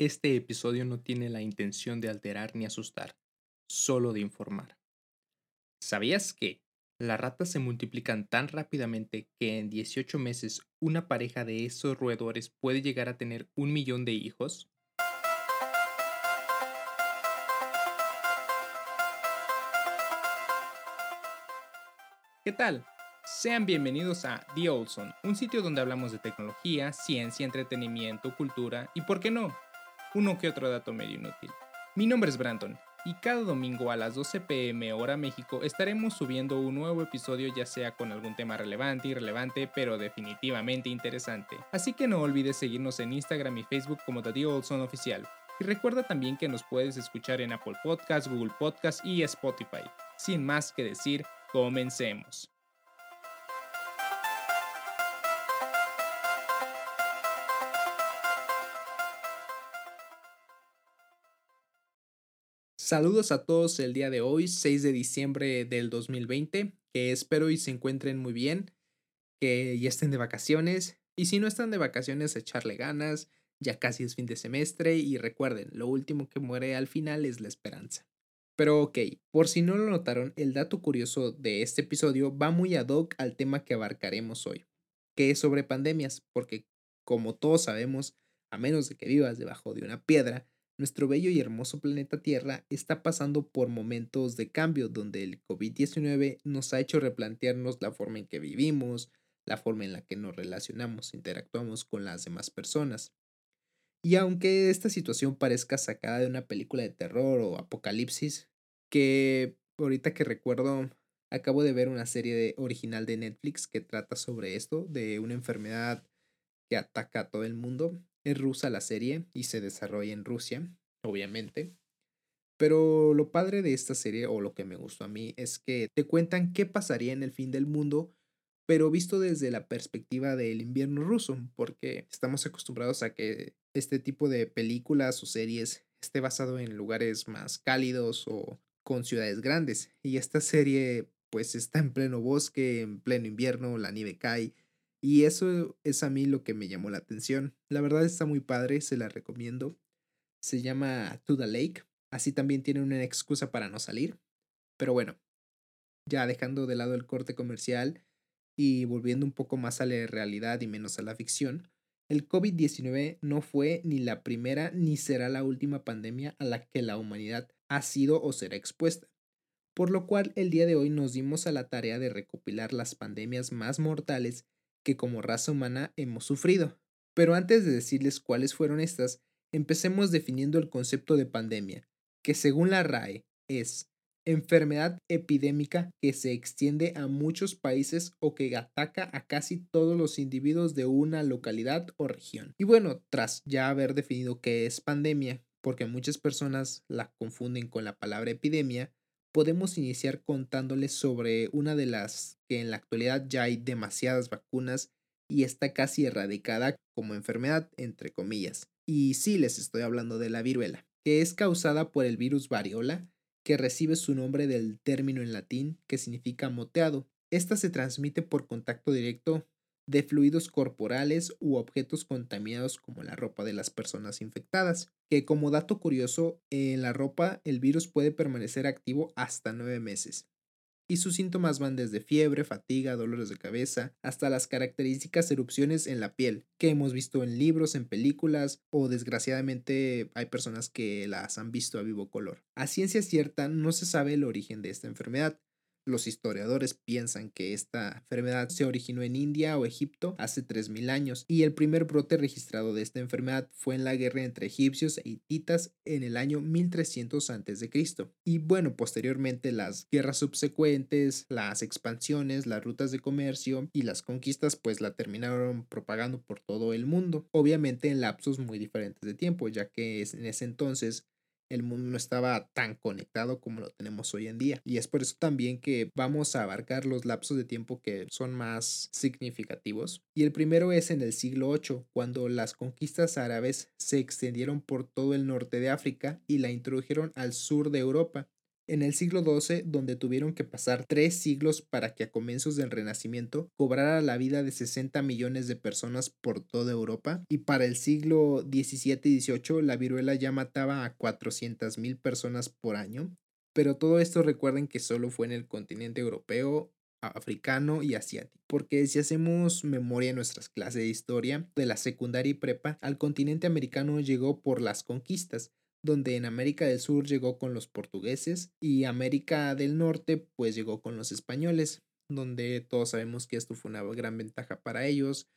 Este episodio no tiene la intención de alterar ni asustar, solo de informar. ¿Sabías que las ratas se multiplican tan rápidamente que en 18 meses una pareja de esos roedores puede llegar a tener un millón de hijos? ¿Qué tal? Sean bienvenidos a The Olson, un sitio donde hablamos de tecnología, ciencia, entretenimiento, cultura y, ¿por qué no?, uno que otro dato medio inútil. Mi nombre es Brandon y cada domingo a las 12 pm hora México estaremos subiendo un nuevo episodio ya sea con algún tema relevante, irrelevante, pero definitivamente interesante. Así que no olvides seguirnos en Instagram y Facebook como The Olson Oficial. Y recuerda también que nos puedes escuchar en Apple Podcasts, Google Podcasts y Spotify. Sin más que decir, comencemos. Saludos a todos el día de hoy, 6 de diciembre del 2020, que espero y se encuentren muy bien, que ya estén de vacaciones y si no están de vacaciones echarle ganas, ya casi es fin de semestre y recuerden, lo último que muere al final es la esperanza. Pero ok, por si no lo notaron, el dato curioso de este episodio va muy ad hoc al tema que abarcaremos hoy, que es sobre pandemias, porque como todos sabemos, a menos de que vivas debajo de una piedra, nuestro bello y hermoso planeta Tierra está pasando por momentos de cambio donde el COVID-19 nos ha hecho replantearnos la forma en que vivimos, la forma en la que nos relacionamos, interactuamos con las demás personas. Y aunque esta situación parezca sacada de una película de terror o apocalipsis, que ahorita que recuerdo, acabo de ver una serie original de Netflix que trata sobre esto, de una enfermedad que ataca a todo el mundo, es rusa la serie y se desarrolla en Rusia, obviamente. Pero lo padre de esta serie, o lo que me gustó a mí, es que te cuentan qué pasaría en el fin del mundo, pero visto desde la perspectiva del invierno ruso, porque estamos acostumbrados a que este tipo de películas o series esté basado en lugares más cálidos o con ciudades grandes. Y esta serie pues está en pleno bosque, en pleno invierno, la nieve cae y eso es a mí lo que me llamó la atención. La verdad está muy padre, se la recomiendo. Se llama To the Lake. Así también tiene una excusa para no salir. Pero bueno, ya dejando de lado el corte comercial y volviendo un poco más a la realidad y menos a la ficción, el COVID-19 no fue ni la primera ni será la última pandemia a la que la humanidad ha sido o será expuesta. Por lo cual el día de hoy nos dimos a la tarea de recopilar las pandemias más mortales que como raza humana hemos sufrido. Pero antes de decirles cuáles fueron estas, empecemos definiendo el concepto de pandemia, que según la RAE es enfermedad epidémica que se extiende a muchos países o que ataca a casi todos los individuos de una localidad o región. Y bueno, tras ya haber definido qué es pandemia, porque muchas personas la confunden con la palabra epidemia, podemos iniciar contándoles sobre una de las que en la actualidad ya hay demasiadas vacunas y está casi erradicada como enfermedad, entre comillas. Y sí les estoy hablando de la viruela, que es causada por el virus variola, que recibe su nombre del término en latín que significa moteado. Esta se transmite por contacto directo de fluidos corporales u objetos contaminados como la ropa de las personas infectadas, que como dato curioso, en la ropa el virus puede permanecer activo hasta nueve meses. Y sus síntomas van desde fiebre, fatiga, dolores de cabeza, hasta las características erupciones en la piel, que hemos visto en libros, en películas, o desgraciadamente hay personas que las han visto a vivo color. A ciencia cierta no se sabe el origen de esta enfermedad, los historiadores piensan que esta enfermedad se originó en India o Egipto hace 3.000 años y el primer brote registrado de esta enfermedad fue en la guerra entre egipcios e hititas en el año 1300 a.C. Y bueno, posteriormente las guerras subsecuentes, las expansiones, las rutas de comercio y las conquistas pues la terminaron propagando por todo el mundo, obviamente en lapsos muy diferentes de tiempo, ya que en ese entonces el mundo no estaba tan conectado como lo tenemos hoy en día. Y es por eso también que vamos a abarcar los lapsos de tiempo que son más significativos. Y el primero es en el siglo VIII, cuando las conquistas árabes se extendieron por todo el norte de África y la introdujeron al sur de Europa. En el siglo XII, donde tuvieron que pasar tres siglos para que a comienzos del Renacimiento cobrara la vida de 60 millones de personas por toda Europa, y para el siglo XVII y XVIII la viruela ya mataba a 400 mil personas por año. Pero todo esto recuerden que solo fue en el continente europeo, africano y asiático. Porque si hacemos memoria en nuestras clases de historia de la secundaria y prepa, al continente americano llegó por las conquistas, donde en América del Sur llegó con los portugueses y América del Norte pues llegó con los españoles, donde todos sabemos que esto fue una gran ventaja para ellos,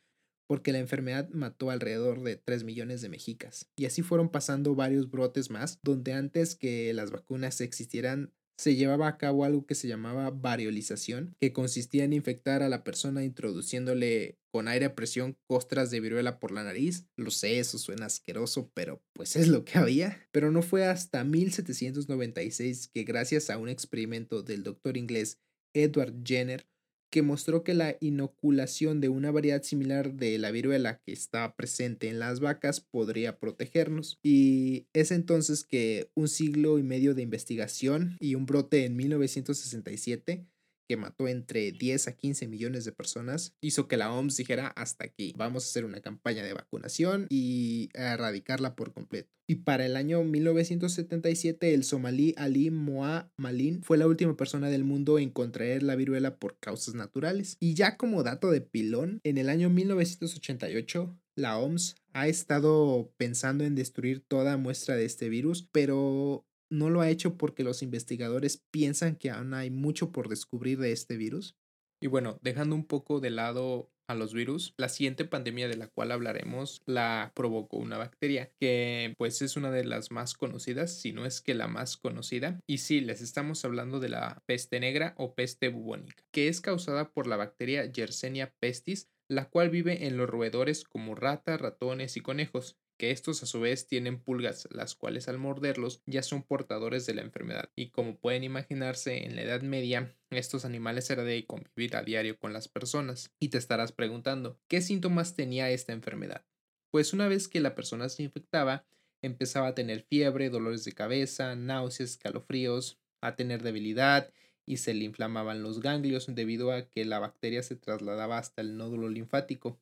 porque la enfermedad mató alrededor de 3 millones de mexicas. Y así fueron pasando varios brotes más, donde antes que las vacunas existieran se llevaba a cabo algo que se llamaba variolización, que consistía en infectar a la persona introduciéndole con aire a presión costras de viruela por la nariz. Lo sé, eso suena asqueroso, pero pues es lo que había. Pero no fue hasta 1796 que gracias a un experimento del doctor inglés Edward Jenner que mostró que la inoculación de una variedad similar de la viruela que está presente en las vacas podría protegernos. Y es entonces que un siglo y medio de investigación y un brote en 1967 que mató entre 10 a 15 millones de personas, hizo que la OMS dijera hasta aquí, vamos a hacer una campaña de vacunación y erradicarla por completo. Y para el año 1977, el somalí Ali Moa Malin fue la última persona del mundo en contraer la viruela por causas naturales. Y ya como dato de pilón, en el año 1988, la OMS ha estado pensando en destruir toda muestra de este virus, pero no lo ha hecho porque los investigadores piensan que aún hay mucho por descubrir de este virus. Y bueno, dejando un poco de lado a los virus, la siguiente pandemia de la cual hablaremos la provocó una bacteria que pues es una de las más conocidas, si no es que la más conocida. Y sí, les estamos hablando de la peste negra o peste bubónica, que es causada por la bacteria Yersinia pestis, la cual vive en los roedores como ratas, ratones y conejos que estos a su vez tienen pulgas, las cuales al morderlos ya son portadores de la enfermedad. Y como pueden imaginarse, en la Edad Media estos animales eran de convivir a diario con las personas. Y te estarás preguntando, ¿qué síntomas tenía esta enfermedad? Pues una vez que la persona se infectaba, empezaba a tener fiebre, dolores de cabeza, náuseas, escalofríos, a tener debilidad y se le inflamaban los ganglios debido a que la bacteria se trasladaba hasta el nódulo linfático.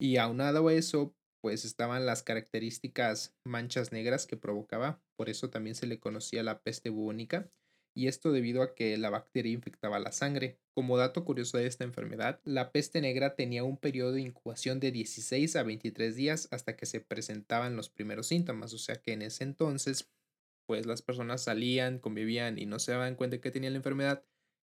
Y aunado a eso, pues estaban las características manchas negras que provocaba, por eso también se le conocía la peste bubónica, y esto debido a que la bacteria infectaba la sangre. Como dato curioso de esta enfermedad, la peste negra tenía un periodo de incubación de 16 a 23 días hasta que se presentaban los primeros síntomas, o sea que en ese entonces, pues las personas salían, convivían y no se daban cuenta que tenían la enfermedad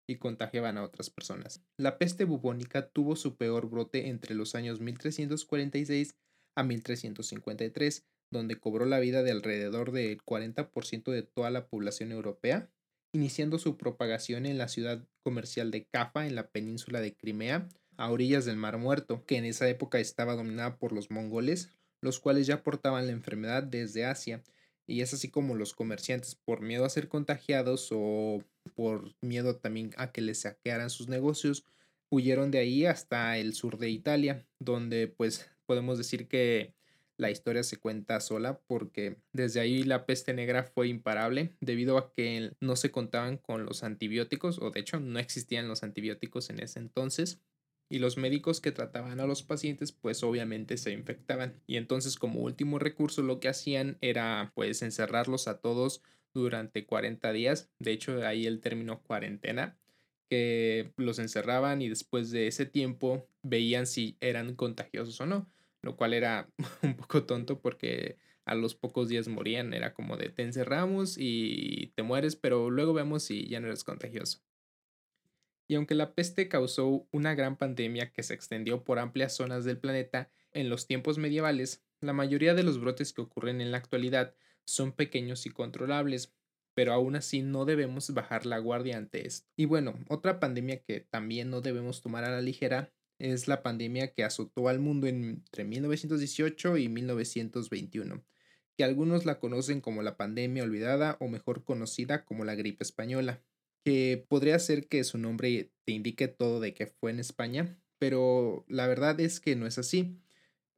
y contagiaban a otras personas. La peste bubónica tuvo su peor brote entre los años 1346 a 1353, donde cobró la vida de alrededor del 40% de toda la población europea, iniciando su propagación en la ciudad comercial de Cafa, en la península de Crimea, a orillas del Mar Muerto, que en esa época estaba dominada por los mongoles, los cuales ya portaban la enfermedad desde Asia, y es así como los comerciantes, por miedo a ser contagiados o por miedo también a que les saquearan sus negocios, huyeron de ahí hasta el sur de Italia, donde pues podemos decir que la historia se cuenta sola porque desde ahí la peste negra fue imparable debido a que no se contaban con los antibióticos o de hecho no existían los antibióticos en ese entonces y los médicos que trataban a los pacientes pues obviamente se infectaban. Y entonces como último recurso lo que hacían era pues encerrarlos a todos durante 40 días de hecho ahí el término cuarentena que los encerraban y después de ese tiempo veían si eran contagiosos o no lo cual era un poco tonto porque a los pocos días morían, era como de te encerramos y te mueres, pero luego vemos si ya no eres contagioso. Y aunque la peste causó una gran pandemia que se extendió por amplias zonas del planeta en los tiempos medievales, la mayoría de los brotes que ocurren en la actualidad son pequeños y controlables, pero aún así no debemos bajar la guardia ante esto. Y bueno, otra pandemia que también no debemos tomar a la ligera es la pandemia que azotó al mundo entre 1918 y 1921, que algunos la conocen como la pandemia olvidada o mejor conocida como la gripe española, que podría ser que su nombre te indique todo de que fue en España, pero la verdad es que no es así.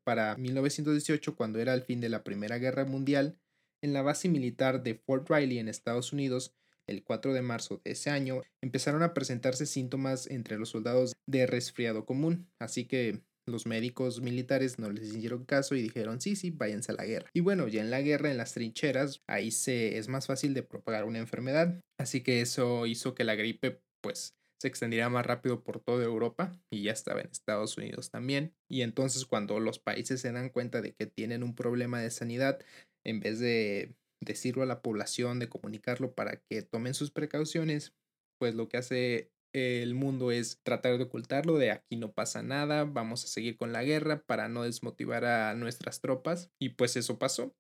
Para 1918, cuando era el fin de la Primera Guerra Mundial, en la base militar de Fort Riley en Estados Unidos, el 4 de marzo de ese año, empezaron a presentarse síntomas entre los soldados de resfriado común, así que los médicos militares no les hicieron caso y dijeron sí, sí, váyanse a la guerra. Y bueno, ya en la guerra, en las trincheras, ahí se es más fácil de propagar una enfermedad. Así que eso hizo que la gripe pues se extendiera más rápido por toda Europa y ya estaba en Estados Unidos también. Y entonces cuando los países se dan cuenta de que tienen un problema de sanidad, en vez de decirlo a la población, de comunicarlo para que tomen sus precauciones, pues lo que hace el mundo es tratar de ocultarlo, de aquí no pasa nada, vamos a seguir con la guerra para no desmotivar a nuestras tropas. Y pues eso pasó.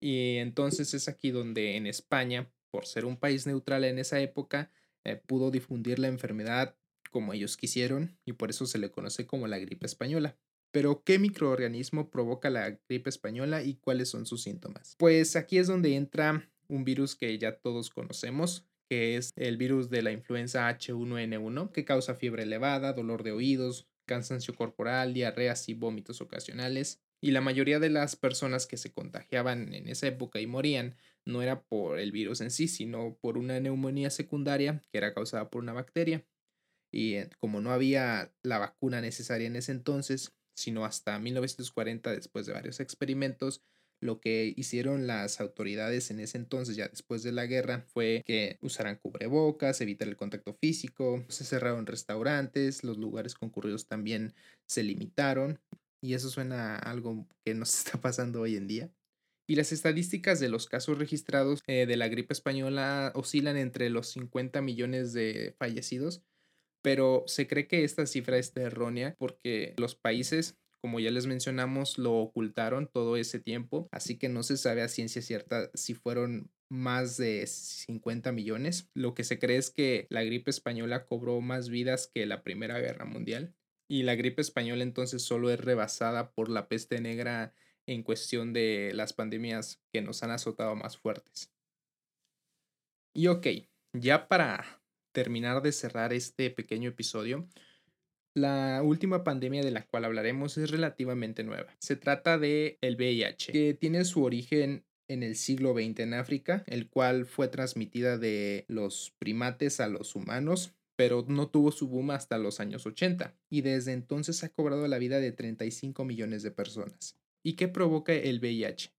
Y entonces es aquí donde en España, por ser un país neutral en esa época, eh, pudo difundir la enfermedad como ellos quisieron y por eso se le conoce como la gripe española. Pero, ¿qué microorganismo provoca la gripe española y cuáles son sus síntomas? Pues aquí es donde entra un virus que ya todos conocemos, que es el virus de la influenza H1N1, que causa fiebre elevada, dolor de oídos, cansancio corporal, diarreas y vómitos ocasionales. Y la mayoría de las personas que se contagiaban en esa época y morían no era por el virus en sí, sino por una neumonía secundaria que era causada por una bacteria. Y eh, como no había la vacuna necesaria en ese entonces, sino hasta 1940, después de varios experimentos, lo que hicieron las autoridades en ese entonces, ya después de la guerra, fue que usaran cubrebocas, evitar el contacto físico, se cerraron restaurantes, los lugares concurridos también se limitaron. Y eso suena a algo que nos está pasando hoy en día. Y las estadísticas de los casos registrados eh, de la gripe española oscilan entre los 50 millones de fallecidos, pero se cree que esta cifra está errónea porque los países como ya les mencionamos, lo ocultaron todo ese tiempo, así que no se sabe a ciencia cierta si fueron más de 50 millones. Lo que se cree es que la gripe española cobró más vidas que la Primera Guerra Mundial. Y la gripe española entonces solo es rebasada por la peste negra en cuestión de las pandemias que nos han azotado más fuertes. Y ok, ya para terminar de cerrar este pequeño episodio, la última pandemia de la cual hablaremos es relativamente nueva. Se trata de el VIH, que tiene su origen en el siglo XX en África, el cual fue transmitida de los primates a los humanos, pero no tuvo su boom hasta los años 80 y desde entonces ha cobrado la vida de 35 millones de personas. ¿Y qué provoca el VIH?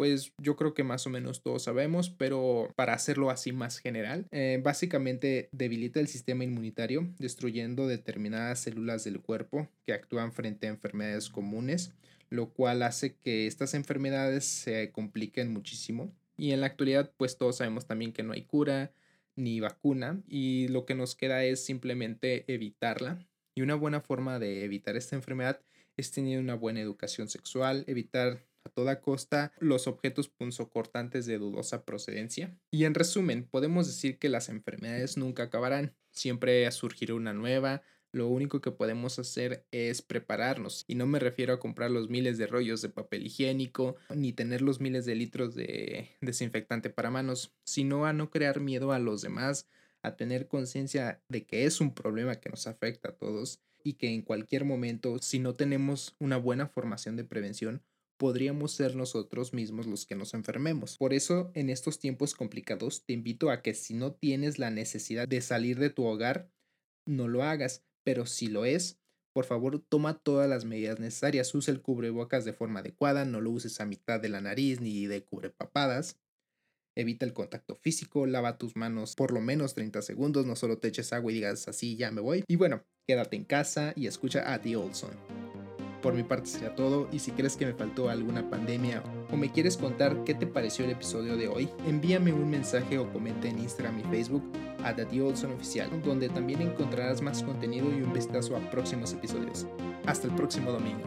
Pues yo creo que más o menos todos sabemos, pero para hacerlo así más general, eh, básicamente debilita el sistema inmunitario, destruyendo determinadas células del cuerpo que actúan frente a enfermedades comunes, lo cual hace que estas enfermedades se compliquen muchísimo. Y en la actualidad, pues todos sabemos también que no hay cura ni vacuna y lo que nos queda es simplemente evitarla. Y una buena forma de evitar esta enfermedad es tener una buena educación sexual, evitar a toda costa los objetos punzocortantes de dudosa procedencia. Y en resumen, podemos decir que las enfermedades nunca acabarán, siempre surgirá una nueva, lo único que podemos hacer es prepararnos. Y no me refiero a comprar los miles de rollos de papel higiénico, ni tener los miles de litros de desinfectante para manos, sino a no crear miedo a los demás, a tener conciencia de que es un problema que nos afecta a todos y que en cualquier momento, si no tenemos una buena formación de prevención, podríamos ser nosotros mismos los que nos enfermemos. Por eso, en estos tiempos complicados, te invito a que si no tienes la necesidad de salir de tu hogar, no lo hagas, pero si lo es, por favor, toma todas las medidas necesarias. Usa el cubrebocas de forma adecuada, no lo uses a mitad de la nariz ni de cubrepapadas. Evita el contacto físico, lava tus manos por lo menos 30 segundos, no solo te eches agua y digas así ya me voy. Y bueno, quédate en casa y escucha a The Olson. Por mi parte sería todo y si crees que me faltó alguna pandemia o me quieres contar qué te pareció el episodio de hoy, envíame un mensaje o comenta en Instagram y Facebook a The Olson Oficial, donde también encontrarás más contenido y un vistazo a próximos episodios. Hasta el próximo domingo.